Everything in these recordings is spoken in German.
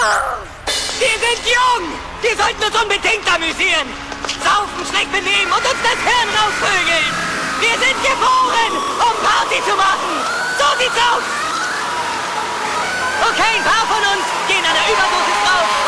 Wir sind jung! Wir sollten uns unbedingt amüsieren! Saufen, schlecht benehmen und uns das Hirn rausvögeln! Wir sind geboren, um Party zu machen! So sieht's aus! Okay, ein paar von uns gehen einer Überdosis drauf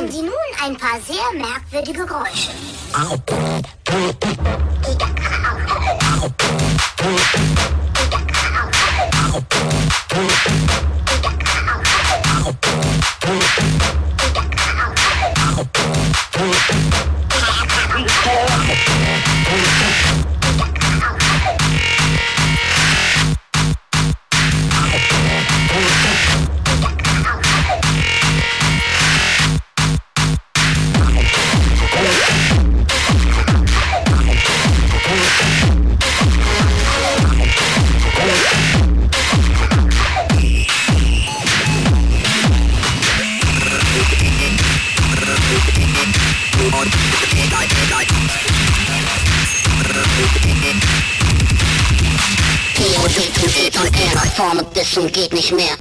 Hören Sie nun ein paar sehr merkwürdige Geräusche. Zum geht nicht mehr.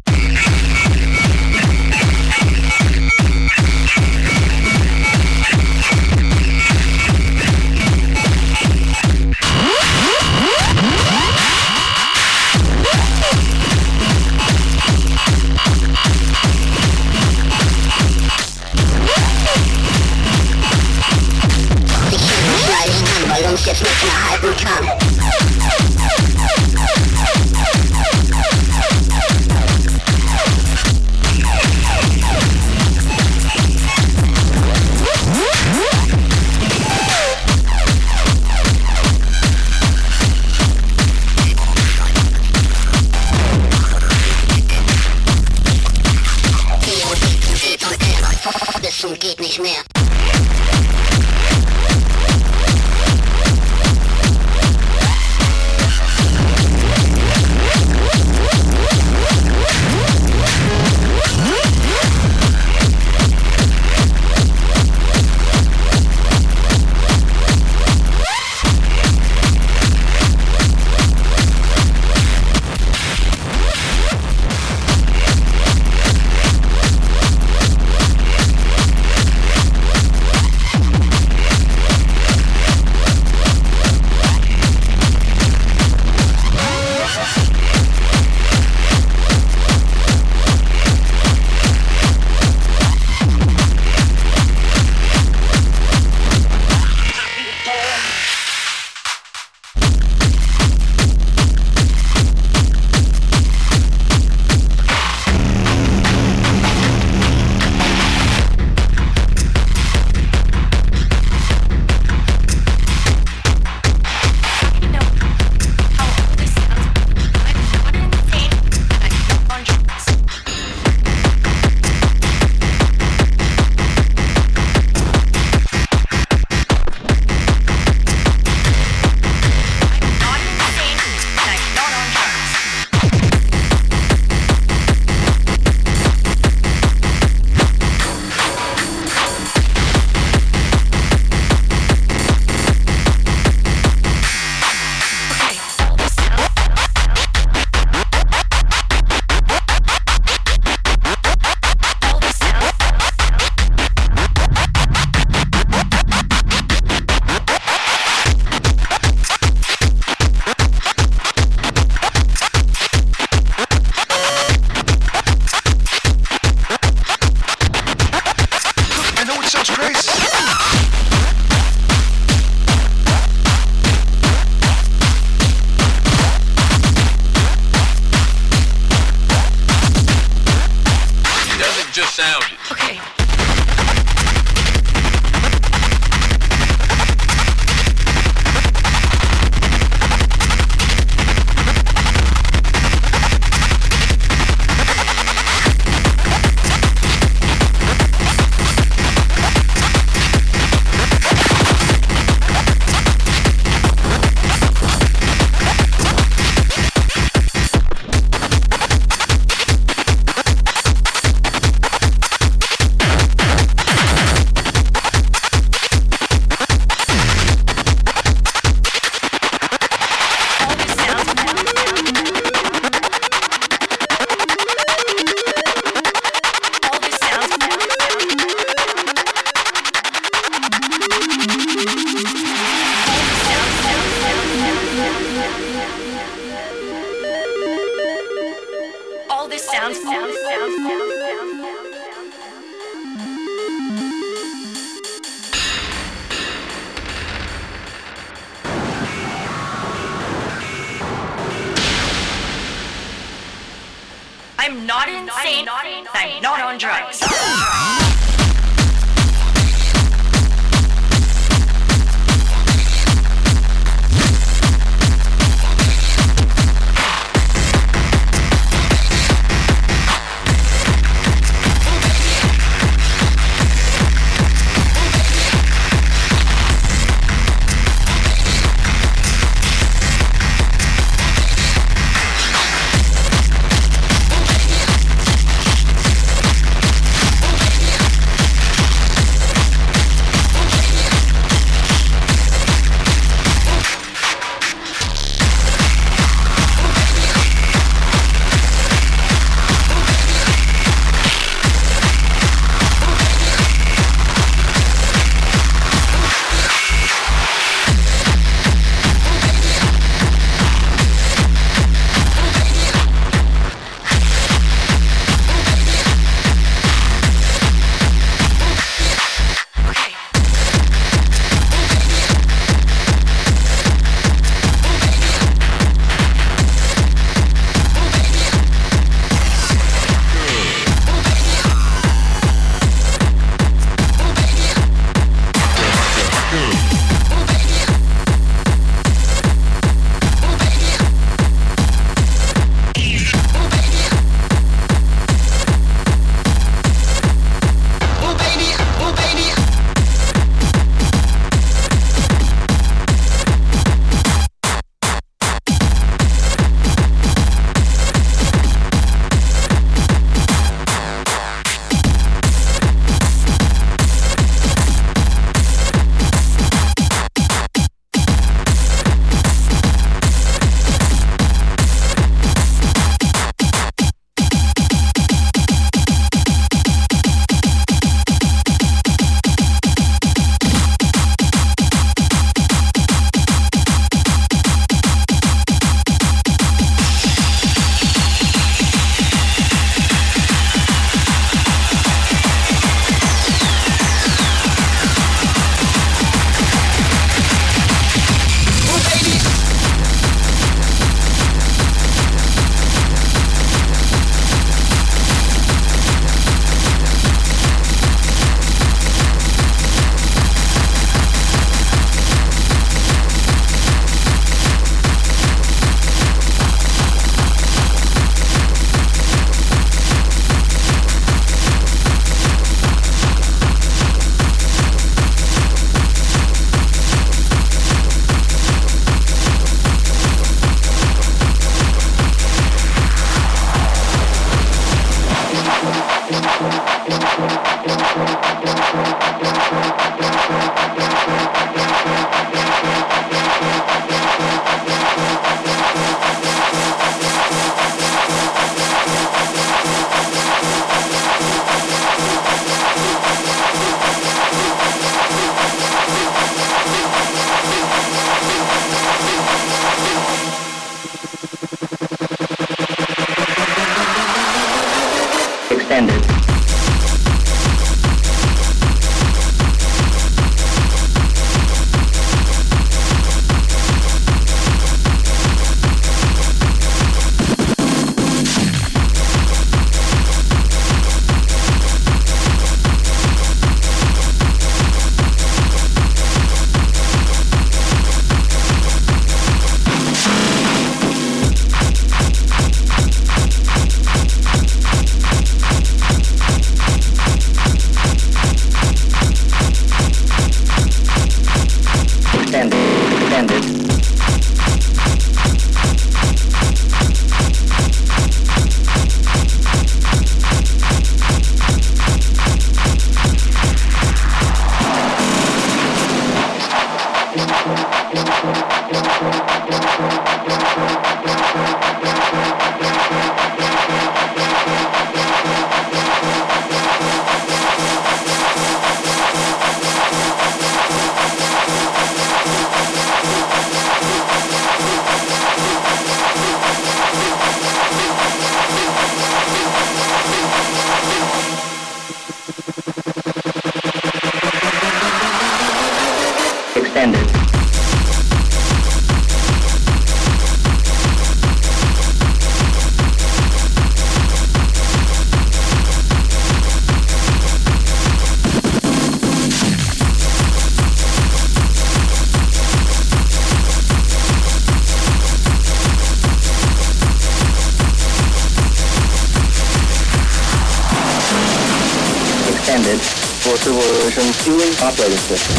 Operating system.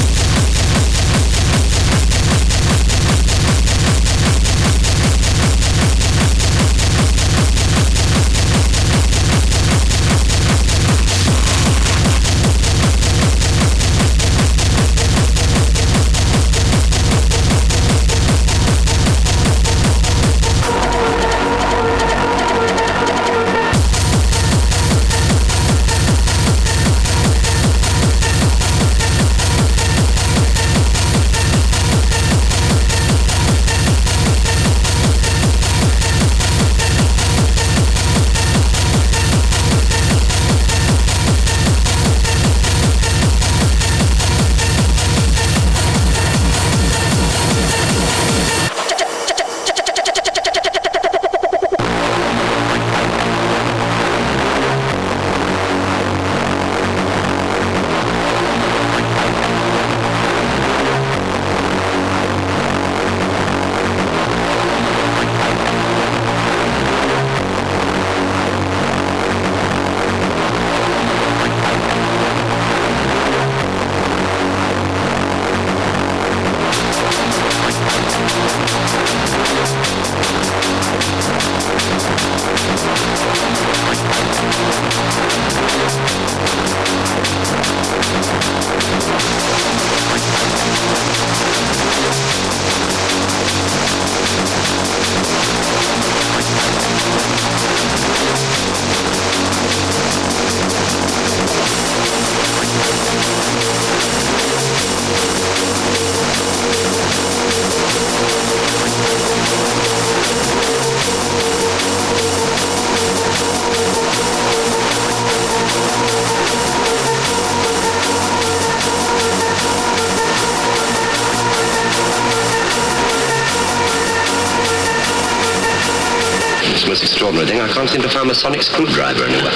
sonic screwdriver anyway.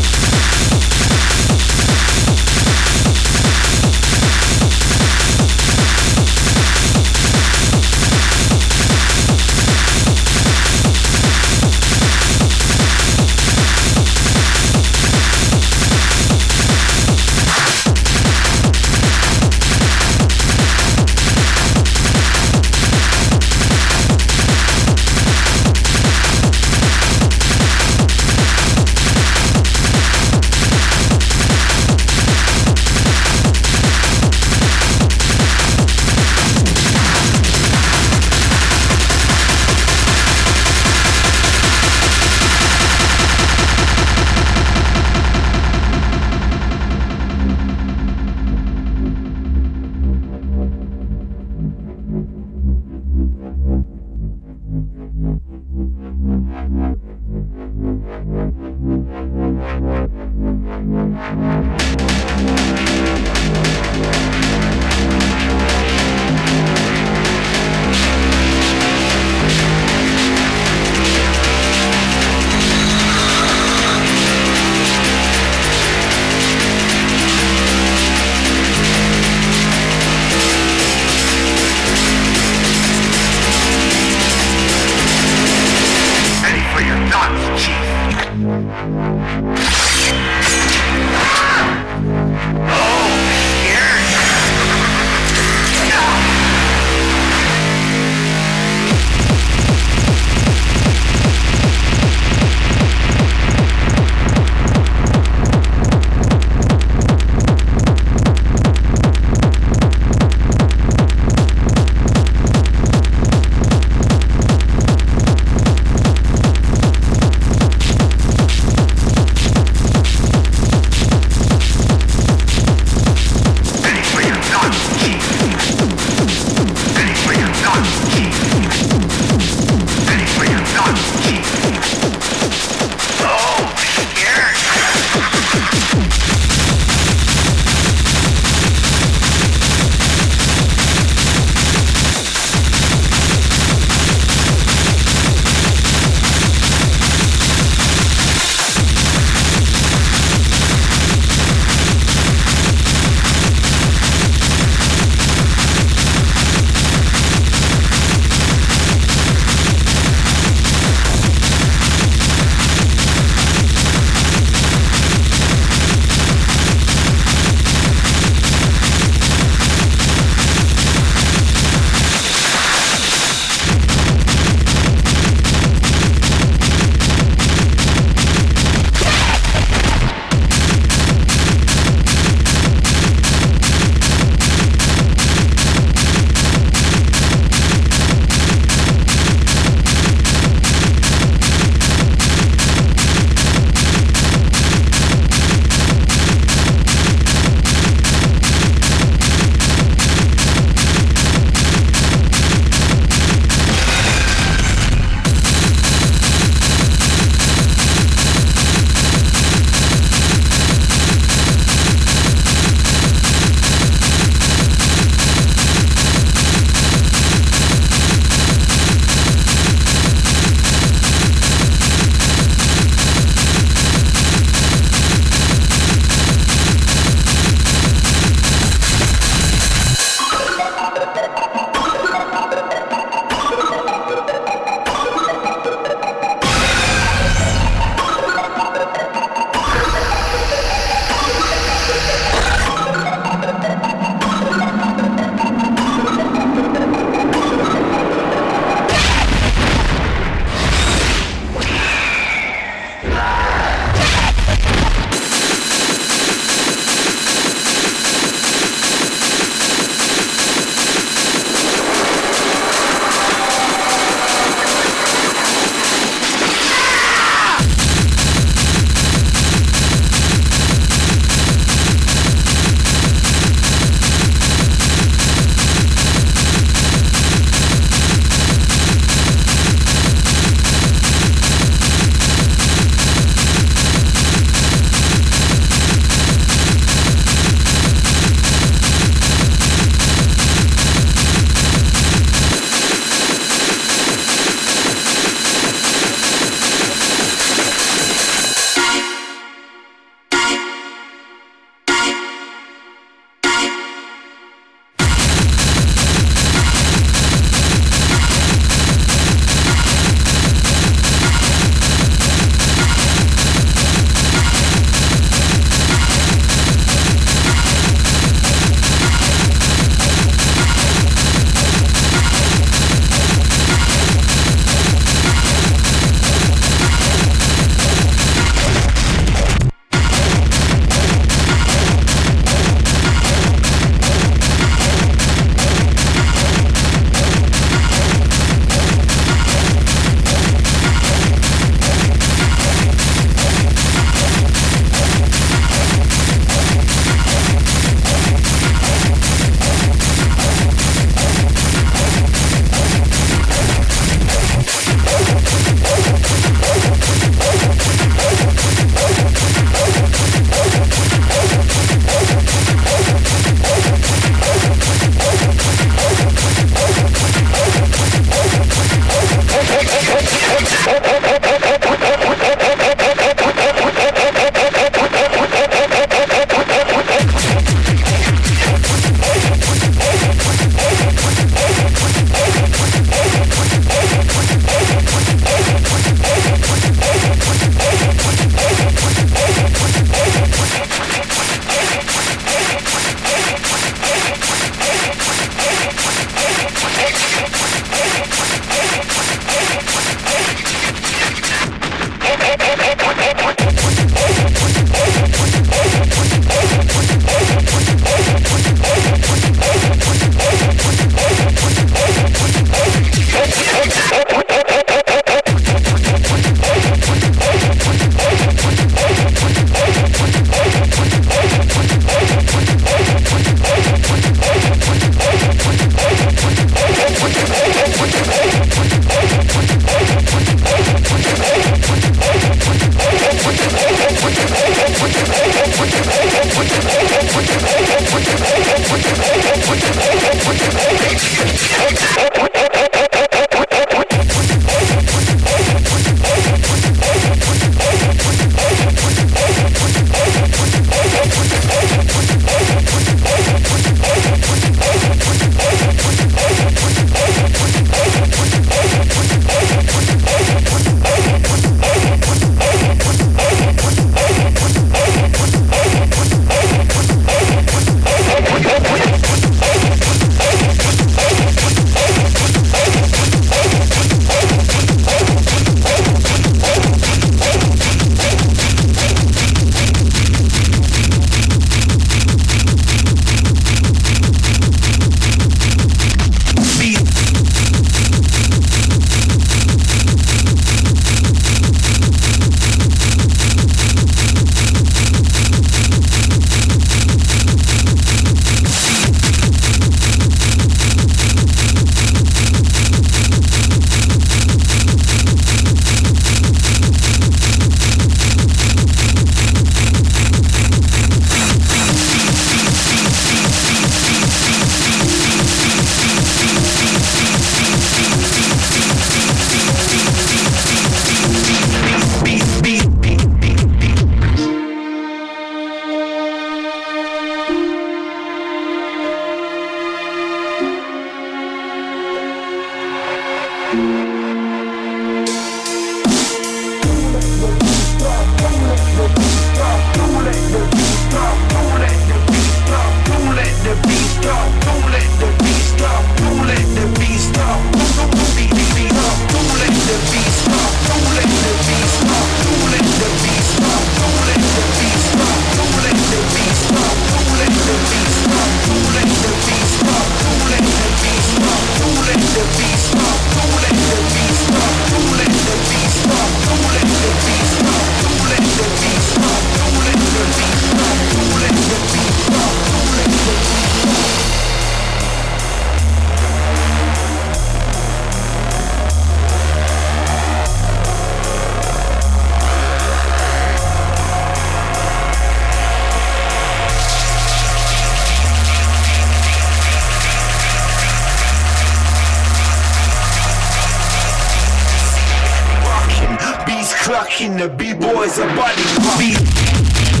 In the B-boys, a body pop.